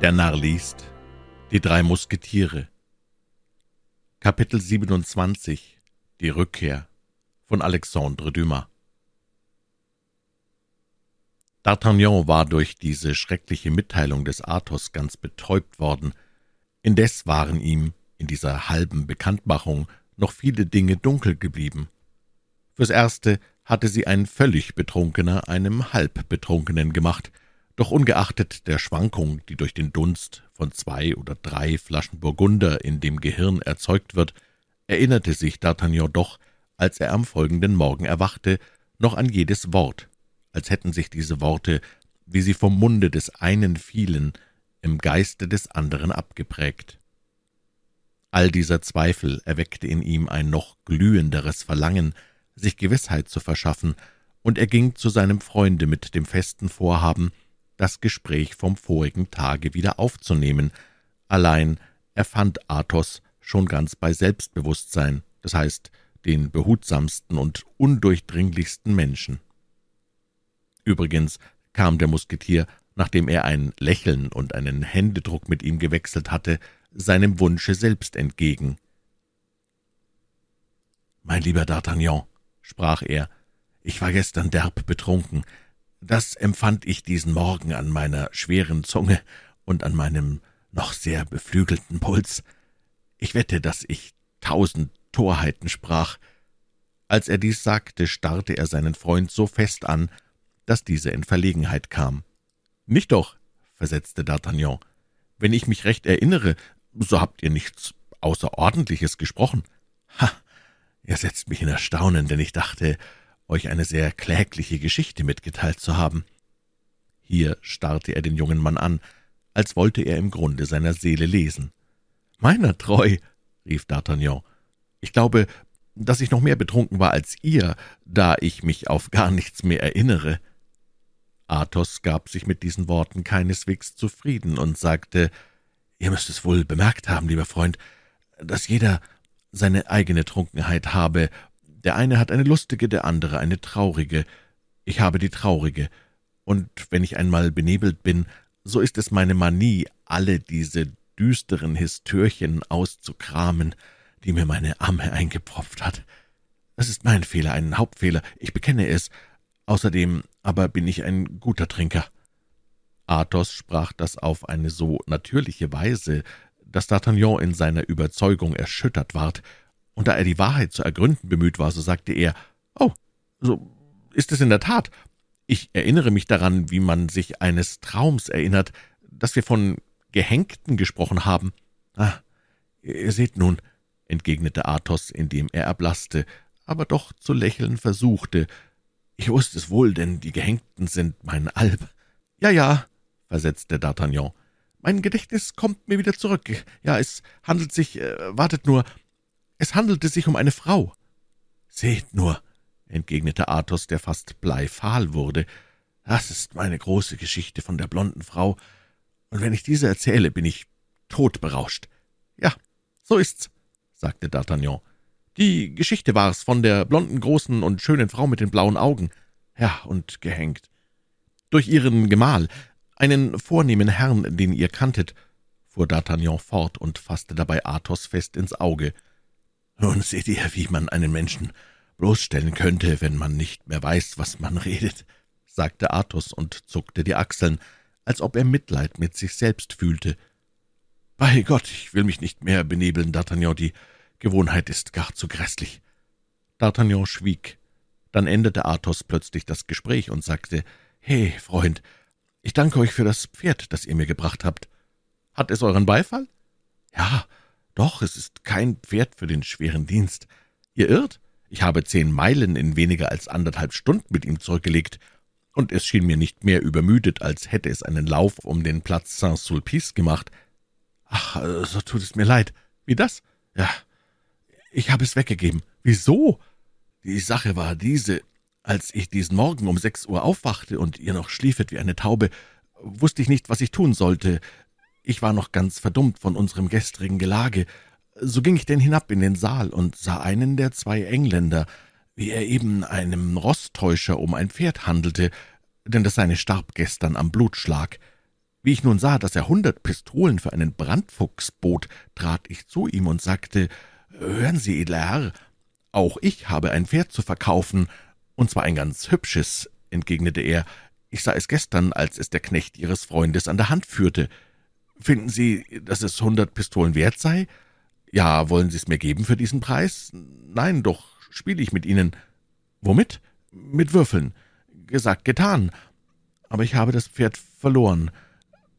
Der Narr liest Die drei Musketiere Kapitel 27 Die Rückkehr von Alexandre Dumas D'Artagnan war durch diese schreckliche Mitteilung des Athos ganz betäubt worden. Indes waren ihm in dieser halben Bekanntmachung noch viele Dinge dunkel geblieben. Fürs Erste hatte sie ein völlig Betrunkener einem Halbbetrunkenen gemacht, doch ungeachtet der Schwankung, die durch den Dunst von zwei oder drei Flaschen Burgunder in dem Gehirn erzeugt wird, erinnerte sich D'Artagnan doch, als er am folgenden Morgen erwachte, noch an jedes Wort, als hätten sich diese Worte, wie sie vom Munde des einen fielen, im Geiste des anderen abgeprägt. All dieser Zweifel erweckte in ihm ein noch glühenderes Verlangen, sich Gewissheit zu verschaffen, und er ging zu seinem Freunde mit dem festen Vorhaben, das Gespräch vom vorigen Tage wieder aufzunehmen, allein er fand Athos schon ganz bei Selbstbewusstsein, das heißt den behutsamsten und undurchdringlichsten Menschen. Übrigens kam der Musketier, nachdem er ein Lächeln und einen Händedruck mit ihm gewechselt hatte, seinem Wunsche selbst entgegen. »Mein lieber D'Artagnan«, sprach er, »ich war gestern derb betrunken. Das empfand ich diesen Morgen an meiner schweren Zunge und an meinem noch sehr beflügelten Puls. Ich wette, dass ich tausend Torheiten sprach. Als er dies sagte, starrte er seinen Freund so fest an, dass dieser in Verlegenheit kam. »Nicht doch«, versetzte D'Artagnan. »Wenn ich mich recht erinnere, so habt ihr nichts Außerordentliches gesprochen.« »Ha, ihr setzt mich in Erstaunen, denn ich dachte, euch eine sehr klägliche Geschichte mitgeteilt zu haben.« Hier starrte er den jungen Mann an, als wollte er im Grunde seiner Seele lesen. »Meiner treu«, rief D'Artagnan, »ich glaube, dass ich noch mehr betrunken war als ihr, da ich mich auf gar nichts mehr erinnere.« Athos gab sich mit diesen Worten keineswegs zufrieden und sagte, »Ihr müsst es wohl bemerkt haben, lieber Freund, dass jeder seine eigene Trunkenheit habe. Der eine hat eine lustige, der andere eine traurige. Ich habe die traurige. Und wenn ich einmal benebelt bin, so ist es meine Manie, alle diese düsteren Histörchen auszukramen, die mir meine Amme eingepropft hat. Das ist mein Fehler, ein Hauptfehler, ich bekenne es. Außerdem aber bin ich ein guter Trinker.« Athos sprach das auf eine so natürliche Weise, dass D'Artagnan in seiner Überzeugung erschüttert ward, und da er die Wahrheit zu ergründen bemüht war, so sagte er, »Oh, so ist es in der Tat. Ich erinnere mich daran, wie man sich eines Traums erinnert, dass wir von Gehängten gesprochen haben.« »Ah, ihr seht nun«, entgegnete Athos, indem er erblaßte, aber doch zu lächeln versuchte, »ich wusste es wohl, denn die Gehängten sind mein Alb.« »Ja, ja«, versetzte D'Artagnan, »mein Gedächtnis kommt mir wieder zurück. Ja, es handelt sich, äh, wartet nur, es handelte sich um eine Frau.« »Seht nur«, entgegnete Athos, der fast bleifahl wurde, »das ist meine große Geschichte von der blonden Frau, und wenn ich diese erzähle, bin ich todberauscht.« »Ja, so ist's«, sagte D'Artagnan. »Die Geschichte war's von der blonden, großen und schönen Frau mit den blauen Augen. Ja, und gehängt. Durch ihren Gemahl, einen vornehmen Herrn, den ihr kanntet«, fuhr D'Artagnan fort und fasste dabei Athos fest ins Auge. »Nun seht ihr, wie man einen Menschen bloßstellen könnte, wenn man nicht mehr weiß, was man redet«, sagte Athos und zuckte die Achseln, als ob er Mitleid mit sich selbst fühlte. »Bei Gott, ich will mich nicht mehr benebeln, D'Artagnan, die Gewohnheit ist gar zu grässlich.« D'Artagnan schwieg. Dann änderte Athos plötzlich das Gespräch und sagte, »He, Freund, ich danke euch für das Pferd, das ihr mir gebracht habt. Hat es euren Beifall?« »Ja, doch, es ist kein Pferd für den schweren Dienst. Ihr irrt? Ich habe zehn Meilen in weniger als anderthalb Stunden mit ihm zurückgelegt, und es schien mir nicht mehr übermüdet, als hätte es einen Lauf um den Platz Saint-Sulpice gemacht. Ach, so tut es mir leid. Wie das? Ja, ich habe es weggegeben. Wieso? Die Sache war diese. Als ich diesen Morgen um sechs Uhr aufwachte und ihr noch schliefet wie eine Taube, wusste ich nicht, was ich tun sollte. Ich war noch ganz verdummt von unserem gestrigen Gelage. So ging ich denn hinab in den Saal und sah einen der zwei Engländer, wie er eben einem Rosttäuscher um ein Pferd handelte, denn das seine starb gestern am Blutschlag. Wie ich nun sah, dass er hundert Pistolen für einen Brandfuchs bot, trat ich zu ihm und sagte, »Hören Sie, edler Herr, auch ich habe ein Pferd zu verkaufen, und zwar ein ganz hübsches«, entgegnete er. »Ich sah es gestern, als es der Knecht Ihres Freundes an der Hand führte. Finden Sie, dass es hundert Pistolen wert sei? Ja, wollen Sie es mir geben für diesen Preis? Nein, doch spiele ich mit Ihnen. Womit? Mit Würfeln. Gesagt, getan. Aber ich habe das Pferd verloren.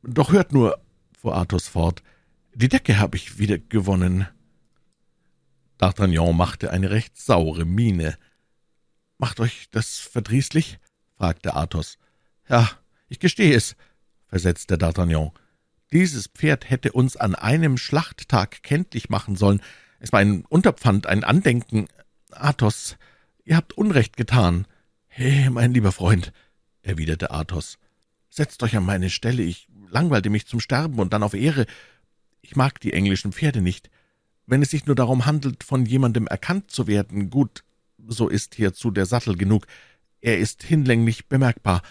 Doch hört nur, fuhr Athos fort, die Decke habe ich wieder gewonnen. D'Artagnan machte eine recht saure Miene. »Macht euch das verdrießlich?« fragte Athos. »Ja, ich gestehe es«, versetzte D'Artagnan. »Dieses Pferd hätte uns an einem Schlachttag kenntlich machen sollen. Es war ein Unterpfand, ein Andenken. Athos, ihr habt Unrecht getan.« »He, mein lieber Freund«, erwiderte Athos, »setzt euch an meine Stelle, ich langweilte mich zum Sterben und dann auf Ehre. Ich mag die englischen Pferde nicht. Wenn es sich nur darum handelt, von jemandem erkannt zu werden, gut, so ist hierzu der Sattel genug. Er ist hinlänglich bemerkbar.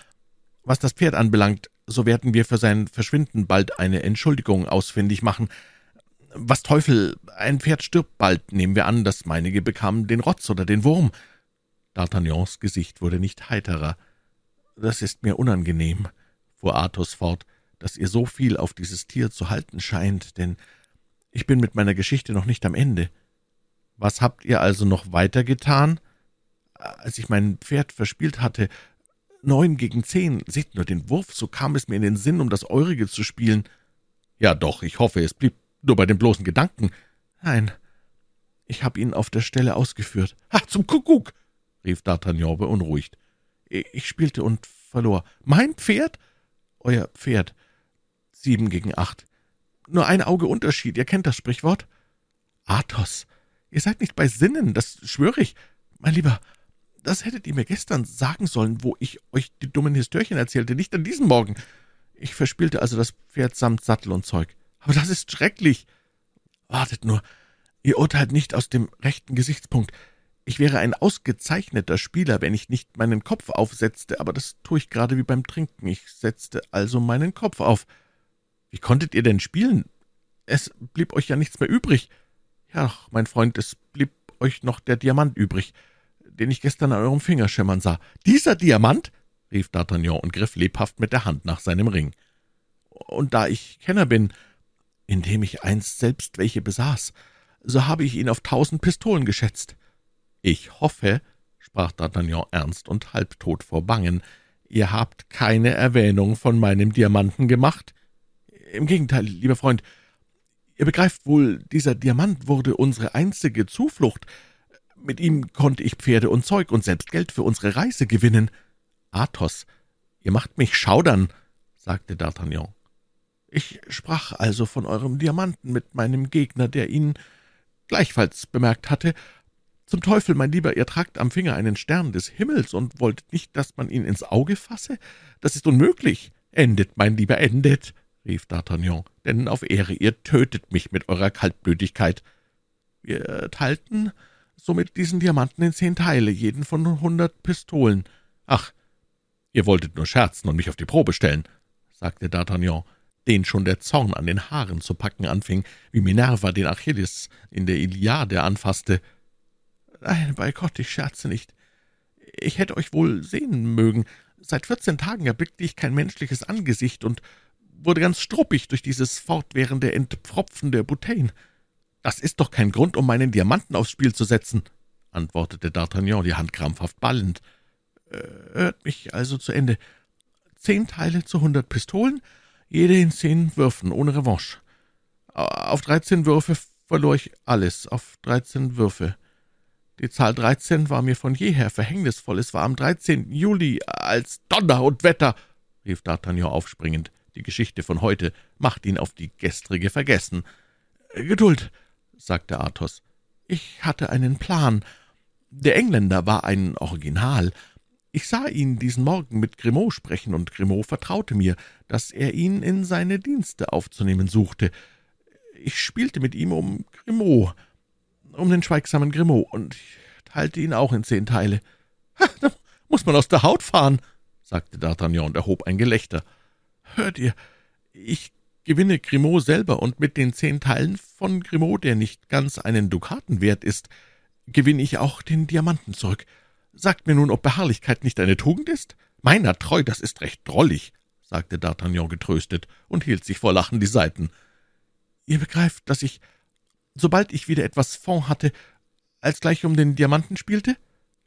Was das Pferd anbelangt, so werden wir für sein Verschwinden bald eine Entschuldigung ausfindig machen. Was Teufel, ein Pferd stirbt bald, nehmen wir an, das meinige bekam den Rotz oder den Wurm. D'Artagnans Gesicht wurde nicht heiterer. Das ist mir unangenehm, fuhr Athos fort, dass ihr so viel auf dieses Tier zu halten scheint, denn ich bin mit meiner Geschichte noch nicht am Ende. Was habt ihr also noch weiter getan? Als ich mein Pferd verspielt hatte, neun gegen zehn, seht nur den Wurf, so kam es mir in den Sinn, um das Eurige zu spielen. Ja doch, ich hoffe, es blieb nur bei den bloßen Gedanken. Nein, ich habe ihn auf der Stelle ausgeführt. »Ha, zum Kuckuck!« rief D'Artagnan beunruhigt. »Ich spielte und verlor. Mein Pferd?« »Euer Pferd. Sieben gegen acht. Nur ein Auge Unterschied, ihr kennt das Sprichwort. Athos, ihr seid nicht bei Sinnen, das schwöre ich. Mein Lieber, das hättet ihr mir gestern sagen sollen, wo ich euch die dummen Histörchen erzählte, nicht an diesem Morgen. Ich verspielte also das Pferd samt Sattel und Zeug. Aber das ist schrecklich. Wartet nur, ihr urteilt nicht aus dem rechten Gesichtspunkt. Ich wäre ein ausgezeichneter Spieler, wenn ich nicht meinen Kopf aufsetzte, aber das tue ich gerade wie beim Trinken. Ich setzte also meinen Kopf auf. Wie konntet ihr denn spielen? Es blieb euch ja nichts mehr übrig. Ja, mein Freund, es blieb euch noch der Diamant übrig, den ich gestern an eurem Finger schimmern sah. Dieser Diamant? rief D'Artagnan und griff lebhaft mit der Hand nach seinem Ring. Und da ich Kenner bin, indem ich einst selbst welche besaß, so habe ich ihn auf tausend Pistolen geschätzt. Ich hoffe, sprach D'Artagnan ernst und halbtot vor Bangen, ihr habt keine Erwähnung von meinem Diamanten gemacht? Im Gegenteil, lieber Freund, ihr begreift wohl, dieser Diamant wurde unsere einzige Zuflucht. Mit ihm konnte ich Pferde und Zeug und selbst Geld für unsere Reise gewinnen. Athos, ihr macht mich schaudern, sagte D'Artagnan. Ich sprach also von eurem Diamanten mit meinem Gegner, der ihn gleichfalls bemerkt hatte. Zum Teufel, mein Lieber, ihr tragt am Finger einen Stern des Himmels und wolltet nicht, dass man ihn ins Auge fasse? Das ist unmöglich. Endet, mein Lieber, endet rief D'Artagnan, denn auf Ehre, ihr tötet mich mit eurer Kaltblütigkeit. Wir teilten somit diesen Diamanten in zehn Teile, jeden von hundert Pistolen. Ach, ihr wolltet nur scherzen und mich auf die Probe stellen, sagte D'Artagnan, den schon der Zorn an den Haaren zu packen anfing, wie Minerva den Achilles in der Iliade anfasste. Nein, bei Gott, ich scherze nicht. Ich hätte euch wohl sehen mögen. Seit vierzehn Tagen erblickte ich kein menschliches Angesicht und wurde ganz struppig durch dieses fortwährende Entpfropfen der Bouteillen. »Das ist doch kein Grund, um meinen Diamanten aufs Spiel zu setzen«, antwortete D'Artagnan, die Hand krampfhaft ballend. Äh, »Hört mich also zu Ende. Zehn Teile zu hundert Pistolen, jede in zehn Würfen, ohne Revanche. Auf dreizehn Würfe verlor ich alles, auf dreizehn Würfe. Die Zahl dreizehn war mir von jeher verhängnisvoll. Es war am dreizehnten Juli, als Donner und Wetter«, rief D'Artagnan aufspringend. Die Geschichte von heute macht ihn auf die gestrige vergessen. Geduld, sagte Athos. Ich hatte einen Plan. Der Engländer war ein Original. Ich sah ihn diesen Morgen mit Grimaud sprechen, und Grimaud vertraute mir, dass er ihn in seine Dienste aufzunehmen suchte. Ich spielte mit ihm um Grimaud, um den schweigsamen Grimaud, und ich teilte ihn auch in zehn Teile. Da muss man aus der Haut fahren, sagte D'Artagnan und erhob ein Gelächter. Hört ihr, Ich gewinne Grimaud selber, und mit den zehn Teilen von Grimaud, der nicht ganz einen Dukaten wert ist, gewinne ich auch den Diamanten zurück. Sagt mir nun, ob Beharrlichkeit nicht eine Tugend ist? Meiner treu, das ist recht drollig, sagte D'Artagnan getröstet und hielt sich vor Lachen die Seiten. Ihr begreift, dass ich, sobald ich wieder etwas Fond hatte, als gleich um den Diamanten spielte?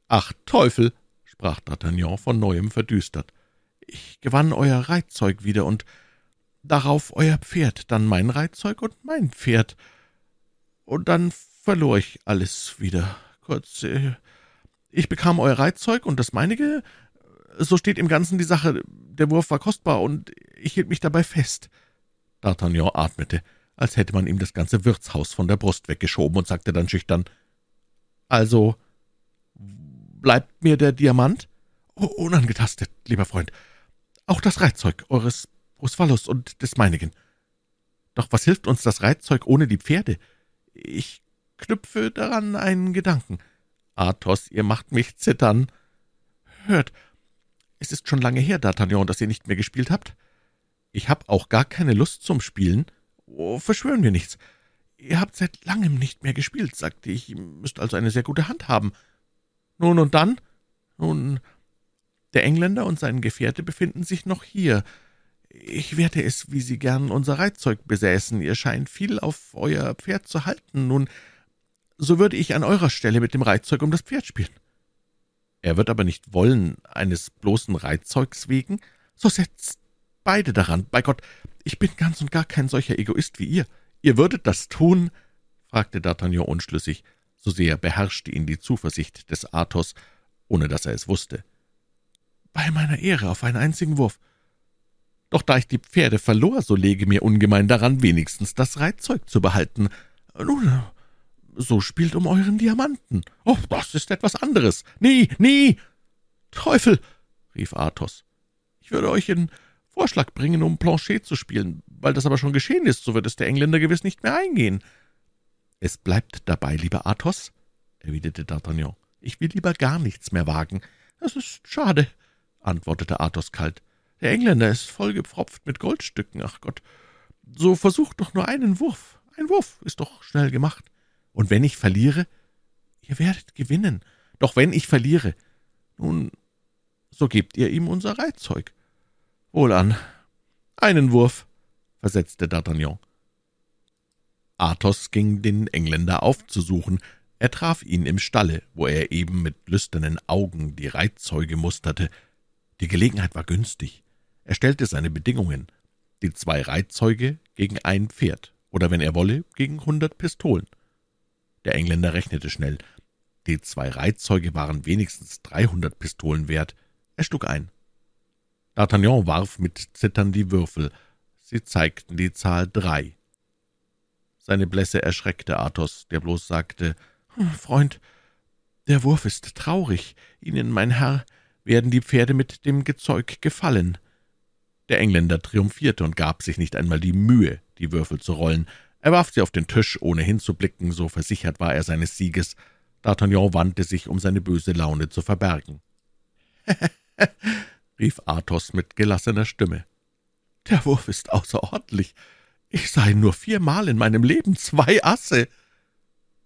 Ach, Teufel, sprach D'Artagnan von neuem verdüstert. Ich gewann euer Reitzeug wieder und darauf euer Pferd, dann mein Reitzeug und mein Pferd. Und dann verlor ich alles wieder. Kurz, äh, ich bekam euer Reitzeug und das meinige. So steht im Ganzen die Sache. Der Wurf war kostbar und ich hielt mich dabei fest. D'Artagnan atmete, als hätte man ihm das ganze Wirtshaus von der Brust weggeschoben und sagte dann schüchtern, »Also, bleibt mir der Diamant?« oh, »Unangetastet, lieber Freund. Auch das Reitzeug eures Brusphallus und des meinigen. Doch was hilft uns das Reitzeug ohne die Pferde? Ich knüpfe daran einen Gedanken. Athos, ihr macht mich zittern. Hört, es ist schon lange her, D'Artagnan, dass ihr nicht mehr gespielt habt. Ich hab auch gar keine Lust zum Spielen. Oh, verschwören wir nichts. Ihr habt seit langem nicht mehr gespielt, sagte ich. Ihr müsst also eine sehr gute Hand haben. Nun und dann? Nun, der Engländer und sein Gefährte befinden sich noch hier. Ich werte es, wie Sie gern unser Reitzeug besäßen. Ihr scheint viel auf euer Pferd zu halten. Nun, so würde ich an eurer Stelle mit dem Reitzeug um das Pferd spielen. Er wird aber nicht wollen, eines bloßen Reitzeugs wegen? So setzt beide daran. Bei Gott, ich bin ganz und gar kein solcher Egoist wie ihr. Ihr würdet das tun? fragte D'Artagnan unschlüssig. So sehr beherrschte ihn die Zuversicht des Athos, ohne dass er es wusste. Bei meiner Ehre auf einen einzigen Wurf. Doch da ich die Pferde verlor, so lege mir ungemein daran, wenigstens das Reitzeug zu behalten. Nun, so spielt um euren Diamanten. Oh, das ist etwas anderes. Nie, nie! Teufel! rief Athos. Ich würde euch in Vorschlag bringen, um Planchet zu spielen. Weil das aber schon geschehen ist, so wird es der Engländer gewiss nicht mehr eingehen. Es bleibt dabei, lieber Athos, erwiderte D'Artagnan. Ich will lieber gar nichts mehr wagen. Das ist schade, antwortete Athos kalt. Der Engländer ist vollgepfropft mit Goldstücken, ach Gott. So versucht doch nur einen Wurf. Ein Wurf ist doch schnell gemacht. Und wenn ich verliere? Ihr werdet gewinnen. Doch wenn ich verliere, nun, so gebt ihr ihm unser Reitzeug. Wohlan. Einen Wurf, versetzte D'Artagnan. Athos ging den Engländer aufzusuchen. Er traf ihn im Stalle, wo er eben mit lüsternen Augen die Reitzeuge musterte. Die Gelegenheit war günstig. Er stellte seine Bedingungen. Die zwei Reitzeuge gegen ein Pferd, oder wenn er wolle, gegen hundert Pistolen. Der Engländer rechnete schnell. Die zwei Reitzeuge waren wenigstens dreihundert Pistolen wert. Er schlug ein. D'Artagnan warf mit Zittern die Würfel. Sie zeigten die Zahl drei. Seine Blässe erschreckte Athos, der bloß sagte, hm, »Freund, der Wurf ist traurig. Ihnen, mein Herr, werden die Pferde mit dem Gezeug gefallen.« Der Engländer triumphierte und gab sich nicht einmal die Mühe, die Würfel zu rollen. Er warf sie auf den Tisch, ohne hinzublicken, so versichert war er seines Sieges. D'Artagnan wandte sich, um seine böse Laune zu verbergen. rief Athos mit gelassener Stimme. »Der Wurf ist außerordentlich. Ich sah ihn nur viermal in meinem Leben, zwei Asse!«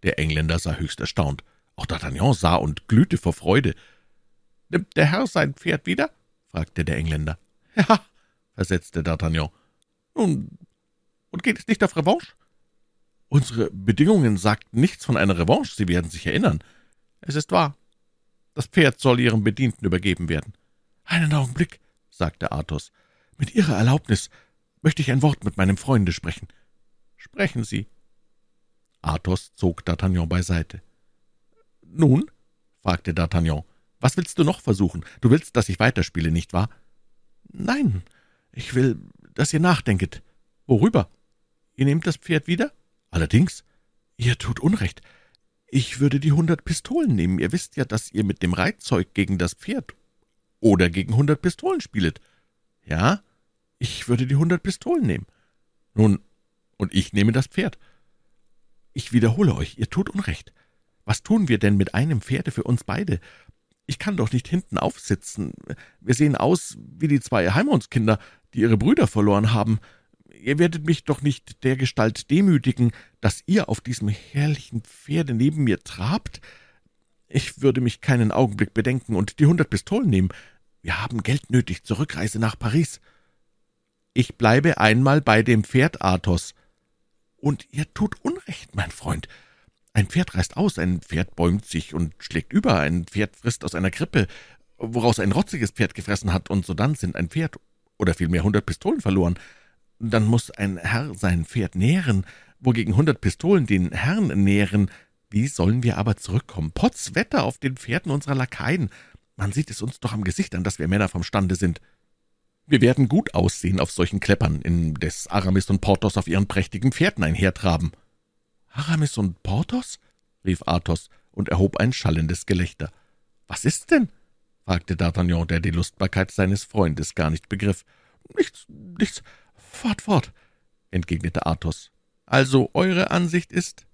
Der Engländer sah höchst erstaunt. Auch D'Artagnan sah und glühte vor Freude. »Nimmt der Herr sein Pferd wieder?« fragte der Engländer. »Ja«, versetzte D'Artagnan. »Nun, und geht es nicht auf Revanche?« Unsere Bedingungen sagten nichts von einer Revanche, Sie werden sich erinnern. Es ist wahr. Das Pferd soll Ihrem Bedienten übergeben werden. Einen Augenblick, sagte Athos. Mit Ihrer Erlaubnis möchte ich ein Wort mit meinem Freunde sprechen. Sprechen Sie. Athos zog D'Artagnan beiseite. Nun? fragte D'Artagnan. Was willst du noch versuchen? Du willst, dass ich weiterspiele, nicht wahr? Nein, ich will, dass ihr nachdenket. Worüber? Ihr nehmt das Pferd wieder? Allerdings, ihr tut Unrecht. Ich würde die hundert Pistolen nehmen. Ihr wisst ja, dass ihr mit dem Reitzeug gegen das Pferd oder gegen hundert Pistolen spielet. Ja, ich würde die hundert Pistolen nehmen. Nun, und ich nehme das Pferd. Ich wiederhole euch, ihr tut Unrecht. Was tun wir denn mit einem Pferde für uns beide? Ich kann doch nicht hinten aufsitzen. Wir sehen aus wie die zwei Heimondskinder, die ihre Brüder verloren haben. Ihr werdet mich doch nicht dergestalt demütigen, dass ihr auf diesem herrlichen Pferde neben mir trabt? Ich würde mich keinen Augenblick bedenken und die hundert Pistolen nehmen. Wir haben Geld nötig zur Rückreise nach Paris. Ich bleibe einmal bei dem Pferd, Athos. Und ihr tut Unrecht, mein Freund. Ein Pferd reißt aus, ein Pferd bäumt sich und schlägt über, ein Pferd frisst aus einer Krippe, woraus ein rotziges Pferd gefressen hat, und sodann sind ein Pferd oder vielmehr hundert Pistolen verloren. Dann muss ein Herr sein Pferd nähren, wogegen hundert Pistolen den Herrn nähren. Wie sollen wir aber zurückkommen? Potz Wetter auf den Pferden unserer Lakaien. Man sieht es uns doch am Gesicht an, dass wir Männer vom Stande sind. Wir werden gut aussehen auf solchen Kleppern, indes Aramis und Porthos auf ihren prächtigen Pferden einhertraben. »Aramis und Porthos?« rief Athos und erhob ein schallendes Gelächter. »Was ist denn?« fragte D'Artagnan, der die Lustbarkeit seines Freundes gar nicht begriff. »Nichts, nichts, fort, fort«, entgegnete Athos. »Also eure Ansicht ist,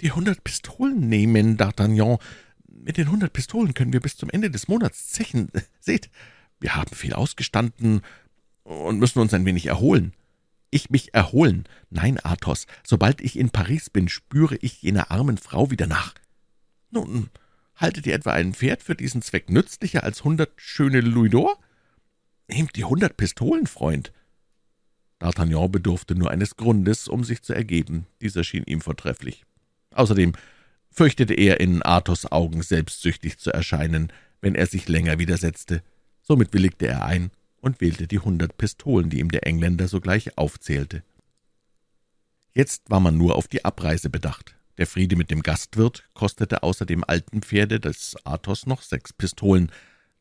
die hundert Pistolen nehmen, D'Artagnan. Mit den hundert Pistolen können wir bis zum Ende des Monats zechen. Seht, wir haben viel ausgestanden und müssen uns ein wenig erholen.« Ich mich erholen. Nein, Athos, sobald ich in Paris bin, spüre ich jener armen Frau wieder nach. Nun, haltet ihr etwa ein Pferd für diesen Zweck nützlicher als hundert schöne Louis d'Or? Nehmt die hundert Pistolen, Freund. D'Artagnan bedurfte nur eines Grundes, um sich zu ergeben. Dieser schien ihm vortrefflich. Außerdem fürchtete er, in Athos Augen selbstsüchtig zu erscheinen, wenn er sich länger widersetzte. Somit willigte er ein und wählte die hundert Pistolen, die ihm der Engländer sogleich aufzählte. Jetzt war man nur auf die Abreise bedacht. Der Friede mit dem Gastwirt kostete außer dem alten Pferde des Athos noch sechs Pistolen.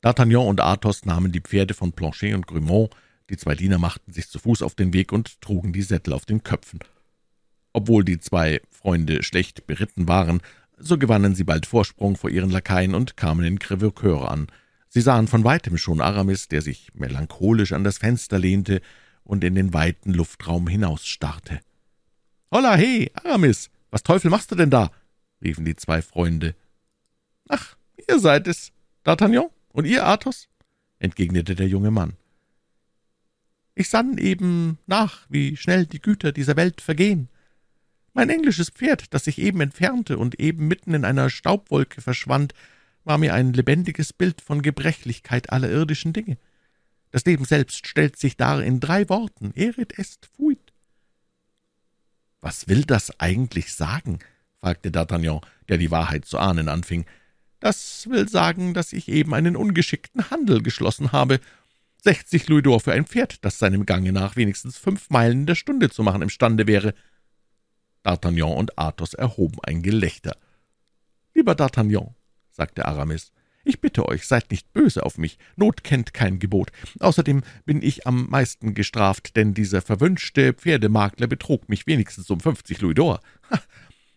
D'Artagnan und Athos nahmen die Pferde von Planchet und Grimaud, die zwei Diener machten sich zu Fuß auf den Weg und trugen die Sättel auf den Köpfen. Obwohl die zwei Freunde schlecht beritten waren, so gewannen sie bald Vorsprung vor ihren Lakaien und kamen in Crevecoeur an – Sie sahen von weitem schon Aramis, der sich melancholisch an das Fenster lehnte und in den weiten Luftraum hinausstarrte. »Holla, he, Aramis, was Teufel machst du denn da?« riefen die zwei Freunde. »Ach, ihr seid es, D'Artagnan, und ihr, Athos?« entgegnete der junge Mann. »Ich sann eben nach, wie schnell die Güter dieser Welt vergehen. Mein englisches Pferd, das sich eben entfernte und eben mitten in einer Staubwolke verschwand, war mir ein lebendiges Bild von Gebrechlichkeit aller irdischen Dinge. Das Leben selbst stellt sich dar in drei Worten, erit est fuit. »Was will das eigentlich sagen?« fragte D'Artagnan, der die Wahrheit zu ahnen anfing. »Das will sagen, dass ich eben einen ungeschickten Handel geschlossen habe. Sechzig Louis d'Or für ein Pferd, das seinem Gange nach wenigstens fünf Meilen in der Stunde zu machen imstande wäre.« D'Artagnan und Athos erhoben ein Gelächter. »Lieber D'Artagnan«, sagte Aramis. »Ich bitte euch, seid nicht böse auf mich. Not kennt kein Gebot. Außerdem bin ich am meisten gestraft, denn dieser verwünschte Pferdemakler betrug mich wenigstens um fünfzig Louis d'Or.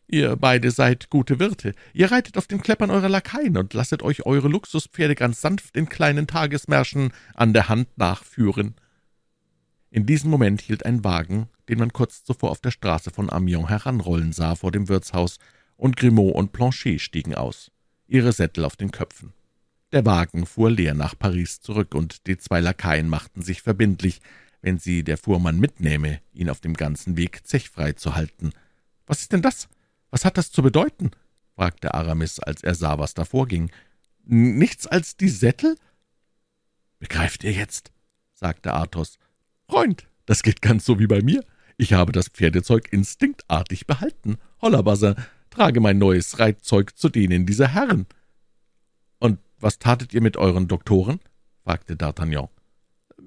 Ihr beide seid gute Wirte. Ihr reitet auf den Kleppern eurer Lakaien und lasset euch eure Luxuspferde ganz sanft in kleinen Tagesmärschen an der Hand nachführen.« In diesem Moment hielt ein Wagen, den man kurz zuvor auf der Straße von Amiens heranrollen sah, vor dem Wirtshaus, und Grimaud und Planchet stiegen aus ihre Sättel auf den Köpfen. Der Wagen fuhr leer nach Paris zurück, und die zwei Lakaien machten sich verbindlich, wenn sie der Fuhrmann mitnähme, ihn auf dem ganzen Weg zechfrei zu halten. »Was ist denn das? Was hat das zu bedeuten?« fragte Aramis, als er sah, was da vorging. »Nichts als die Sättel?« »Begreift ihr jetzt?« sagte Athos. »Freund, das geht ganz so wie bei mir. Ich habe das Pferdezeug instinktartig behalten. Hollabasser, trage mein neues Reitzeug zu denen dieser Herren.« »Und was tatet ihr mit euren Doktoren?« fragte D'Artagnan.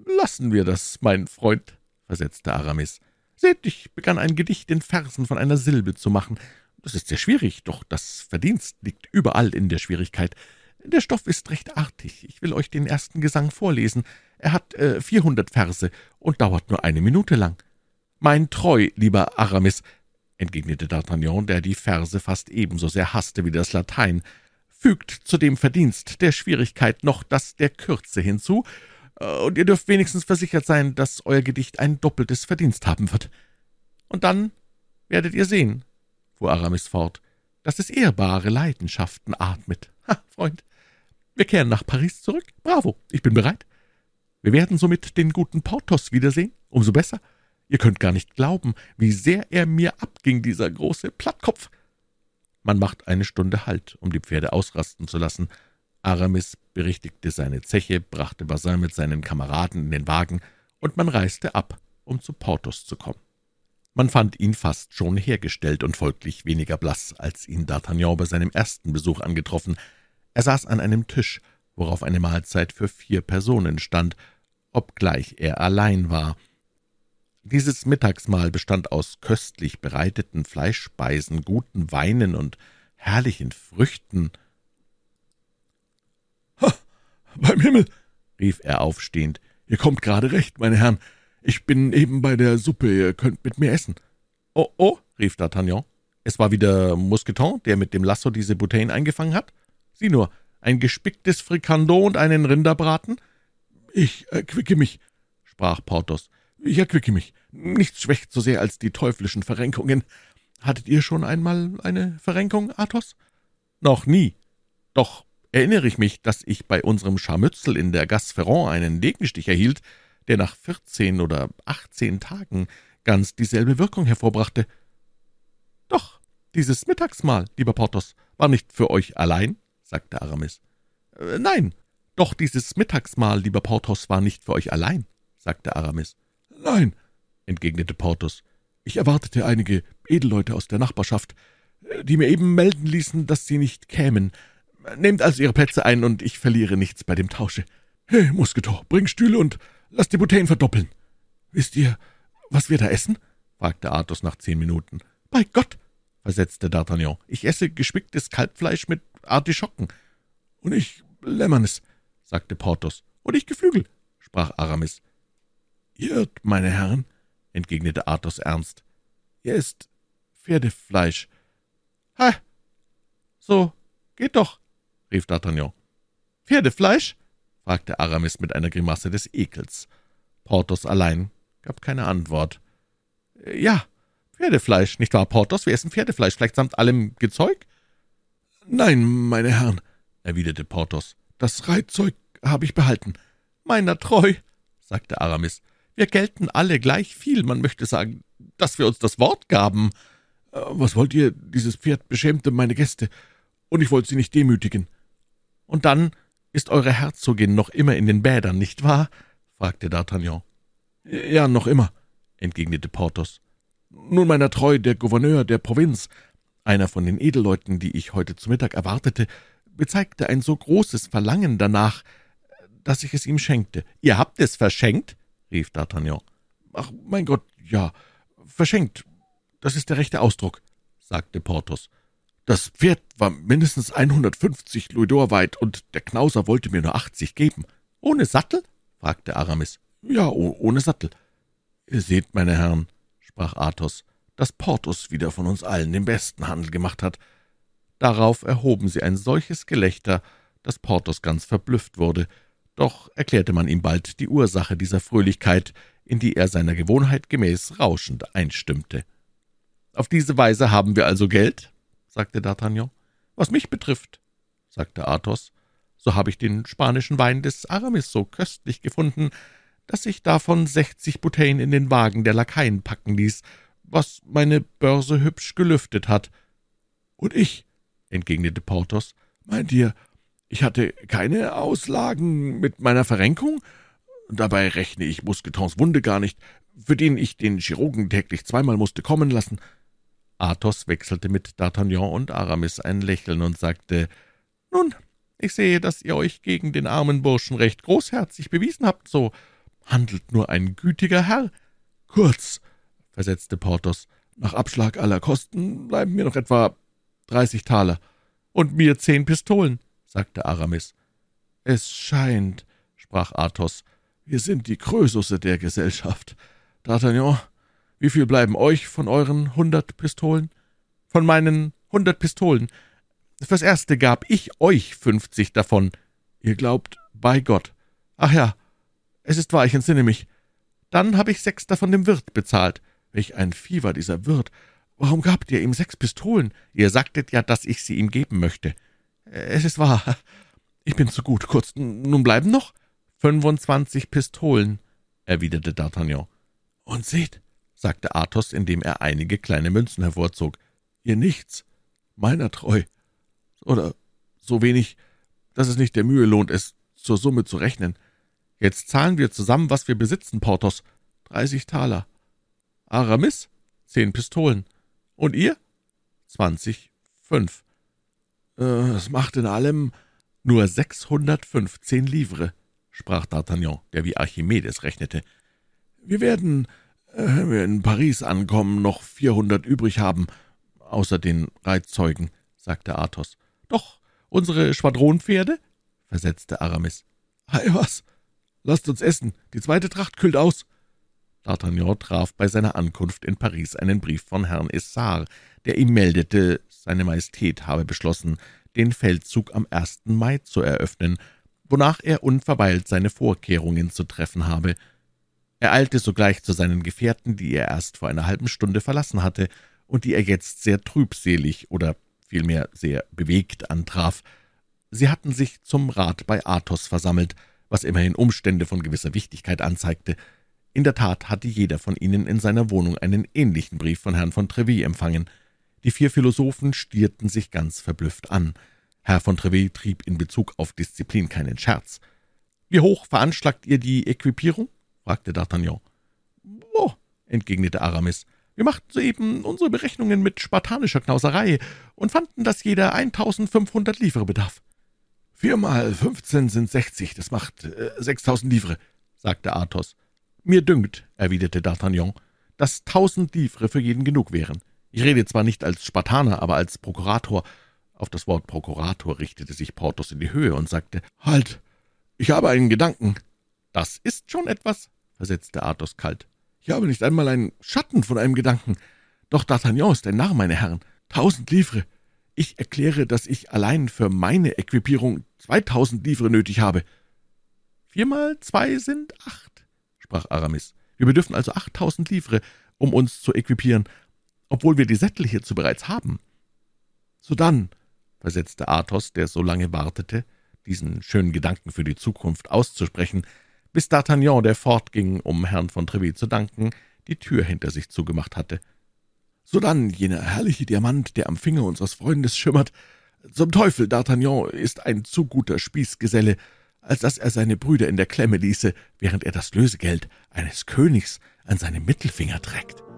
»Lassen wir das, mein Freund«, versetzte Aramis. »Seht, ich begann ein Gedicht in Versen von einer Silbe zu machen. Das ist sehr schwierig, doch das Verdienst liegt überall in der Schwierigkeit. Der Stoff ist recht artig. Ich will euch den ersten Gesang vorlesen. Er hat äh, vierhundert Verse und dauert nur eine Minute lang. Mein treu, lieber Aramis, entgegnete D'Artagnan, der die Verse fast ebenso sehr hasste wie das Latein, fügt zu dem Verdienst der Schwierigkeit noch das der Kürze hinzu, äh, und ihr dürft wenigstens versichert sein, dass euer Gedicht ein doppeltes Verdienst haben wird. Und dann werdet ihr sehen, fuhr Aramis fort, dass es ehrbare Leidenschaften atmet. Ha, Freund, wir kehren nach Paris zurück. Bravo, ich bin bereit. Wir werden somit den guten Porthos wiedersehen. Umso besser. Ihr könnt gar nicht glauben, wie sehr er mir abging, dieser große Plattkopf. Man macht eine Stunde Halt, um die Pferde ausrasten zu lassen. Aramis berichtigte seine Zeche, brachte Bazin mit seinen Kameraden in den Wagen, und man reiste ab, um zu Porthos zu kommen. Man fand ihn fast schon hergestellt und folglich weniger blass, als ihn D'Artagnan bei seinem ersten Besuch angetroffen. Er saß an einem Tisch, worauf eine Mahlzeit für vier Personen stand, obgleich er allein war. Dieses Mittagsmahl bestand aus köstlich bereiteten Fleischspeisen, guten Weinen und herrlichen Früchten. »Ha, beim Himmel«, rief er aufstehend, »ihr kommt gerade recht, meine Herren. Ich bin eben bei der Suppe, ihr könnt mit mir essen.« »Oh, oh«, rief D'Artagnan, »es war wieder Mousqueton, der mit dem Lasso diese Bouteillen eingefangen hat? Sieh nur, ein gespicktes Frikandot und einen Rinderbraten?« »Ich erquicke mich«, sprach Porthos, »ich erquicke mich. Nichts schwächt so sehr als die teuflischen Verrenkungen. Hattet ihr schon einmal eine Verrenkung, Athos?« »Noch nie. Doch erinnere ich mich, dass ich bei unserem Scharmützel in der Gasse Ferrand einen Degenstich erhielt, der nach vierzehn oder achtzehn Tagen ganz dieselbe Wirkung hervorbrachte. Doch dieses Mittagsmahl, lieber Porthos, war nicht für euch allein, sagte Aramis. Äh, nein, doch dieses Mittagsmahl, lieber Porthos, war nicht für euch allein, sagte Aramis. Nein, entgegnete Porthos, ich erwartete einige Edelleute aus der Nachbarschaft, die mir eben melden ließen, dass sie nicht kämen. Nehmt also Ihre Plätze ein, und ich verliere nichts bei dem Tausche. Hey, Musketor, bring Stühle und Lass die Bouteillen verdoppeln. Wisst ihr, was wir da essen? fragte Athos nach zehn Minuten. Bei Gott, versetzte D'Artagnan, ich esse gespicktes Kalbfleisch mit Artischocken. Und ich Lämmernes, sagte Porthos. Und ich Geflügel, sprach Aramis. Irrt, meine Herren, entgegnete Athos ernst. Ihr esst Pferdefleisch. Ha! So, geht doch, rief D'Artagnan. Pferdefleisch? fragte Aramis mit einer Grimasse des Ekels. Porthos allein gab keine Antwort. »Ja, Pferdefleisch, nicht wahr, Porthos? Wir essen Pferdefleisch, vielleicht samt allem Gezeug?« »Nein, meine Herren«, erwiderte Porthos, »das Reitzeug habe ich behalten.« »Meiner treu«, sagte Aramis, »wir gelten alle gleich viel, man möchte sagen, dass wir uns das Wort gaben.« äh, »Was wollt ihr? Dieses Pferd beschämte meine Gäste, und ich wollte sie nicht demütigen.« »Und dann ist eure Herzogin noch immer in den Bädern, nicht wahr?« fragte D'Artagnan. »Ja, noch immer«, entgegnete Porthos. »Nun, meiner Treu, der Gouverneur der Provinz, einer von den Edelleuten, die ich heute zu Mittag erwartete, bezeigte ein so großes Verlangen danach, dass ich es ihm schenkte.« »Ihr habt es verschenkt?« Rief D'Artagnan. »Ach, mein Gott, ja, verschenkt, das ist der rechte Ausdruck«, sagte Porthos. Das Pferd war mindestens 150 Louisdor weit, und der Knauser wollte mir nur 80 geben. »Ohne Sattel?« fragte Aramis. »Ja, ohne Sattel.« »Ihr seht, meine Herren«, sprach Athos, »dass Porthos wieder von uns allen den besten Handel gemacht hat.« Darauf erhoben sie ein solches Gelächter, dass Porthos ganz verblüfft wurde, doch erklärte man ihm bald die Ursache dieser Fröhlichkeit, in die er seiner Gewohnheit gemäß rauschend einstimmte. »Auf diese Weise haben wir also Geld?« sagte D'Artagnan. »Was mich betrifft«, sagte Athos, »so habe ich den spanischen Wein des Aramis so köstlich gefunden, dass ich davon sechzig Bouteillen in den Wagen der Lakaien packen ließ, was meine Börse hübsch gelüftet hat.« »Und ich«, entgegnete Porthos, »meint ihr, ich hatte keine Auslagen mit meiner Verrenkung? Dabei rechne ich Mousquetons Wunde gar nicht, für den ich den Chirurgen täglich zweimal musste kommen lassen.« Athos wechselte mit D'Artagnan und Aramis ein Lächeln und sagte, »Nun, ich sehe, dass ihr euch gegen den armen Burschen recht großherzig bewiesen habt, so handelt nur ein gütiger Herr.« »Kurz«, versetzte Porthos, »nach Abschlag aller Kosten bleiben mir noch etwa dreißig Taler.« »Und mir zehn Pistolen«, sagte Aramis. »Es scheint«, sprach Athos, »wir sind die Krösusse der Gesellschaft. D'Artagnan, wie viel bleiben euch von euren hundert Pistolen? Von meinen hundert Pistolen. Fürs Erste gab ich euch fünfzig davon. Ihr glaubt, bei Gott. Ach ja, es ist wahr, ich entsinne mich. Dann habe ich sechs davon dem Wirt bezahlt. Welch ein war dieser Wirt. Warum gabt ihr ihm sechs Pistolen? Ihr sagtet ja, dass ich sie ihm geben möchte. Es ist wahr. Ich bin zu gut. Kurz, nun bleiben noch? Fünfundzwanzig Pistolen, erwiderte D'Artagnan. Und seht, sagte Athos, indem er einige kleine Münzen hervorzog. »Ihr nichts, meiner treu, oder so wenig, dass es nicht der Mühe lohnt, es zur Summe zu rechnen. Jetzt zahlen wir zusammen, was wir besitzen, Porthos. Dreißig Taler. Aramis? Zehn Pistolen. Und ihr? Zwanzig. Fünf. Äh, es macht in allem nur sechshundertfünfzehn Livre, sprach D'Artagnan, der wie Archimedes rechnete. Wir werden, äh, wenn wir in Paris ankommen, noch vierhundert übrig haben, außer den Reitzeugen, sagte Athos. Doch, unsere Schwadronpferde? versetzte Aramis. Ei was, lasst uns essen, die zweite Tracht kühlt aus. D'Artagnan traf bei seiner Ankunft in Paris einen Brief von Herrn Essart, der ihm meldete, seine Majestät habe beschlossen, den Feldzug am 1. Mai zu eröffnen, wonach er unverweilt seine Vorkehrungen zu treffen habe. Er eilte sogleich zu seinen Gefährten, die er erst vor einer halben Stunde verlassen hatte und die er jetzt sehr trübselig oder vielmehr sehr bewegt antraf. Sie hatten sich zum Rat bei Athos versammelt, was immerhin Umstände von gewisser Wichtigkeit anzeigte. In der Tat hatte jeder von ihnen in seiner Wohnung einen ähnlichen Brief von Herrn von Treville empfangen. Die vier Philosophen stierten sich ganz verblüfft an. Herr von Treville trieb in Bezug auf Disziplin keinen Scherz. »Wie hoch veranschlagt ihr die Equipierung?« fragte D'Artagnan. »Oh«, entgegnete Aramis, »wir machten soeben unsere Berechnungen mit spartanischer Knauserei und fanden, dass jeder 1500 Livre bedarf.« »Viermal fünfzehn sind sechzig, das macht äh, sechstausend Livre«, sagte Athos. »Mir dünkt«, erwiderte D'Artagnan, »dass tausend Livre für jeden genug wären. Ich rede zwar nicht als Spartaner, aber als Prokurator.« Auf das Wort Prokurator richtete sich Porthos in die Höhe und sagte, »Halt, ich habe einen Gedanken.« »Das ist schon etwas«, versetzte Athos kalt. »Ich habe nicht einmal einen Schatten von einem Gedanken. Doch D'Artagnan ist ein Narr, meine Herren. Tausend Livre. Ich erkläre, dass ich allein für meine Equipierung zweitausend Livre nötig habe.« »Viermal zwei sind acht«, sprach Aramis. »Wir bedürfen also achttausend Livre, um uns zu equipieren, obwohl wir die Sättel hierzu bereits haben.« »Sodann«, versetzte Athos, der so lange wartete, diesen schönen Gedanken für die Zukunft auszusprechen, bis D'Artagnan, der fortging, um Herrn von Treville zu danken, die Tür hinter sich zugemacht hatte. »Sodann jener herrliche Diamant, der am Finger unseres Freundes schimmert. Zum Teufel, D'Artagnan ist ein zu guter Spießgeselle, als dass er seine Brüder in der Klemme ließe, während er das Lösegeld eines Königs an seinem Mittelfinger trägt.«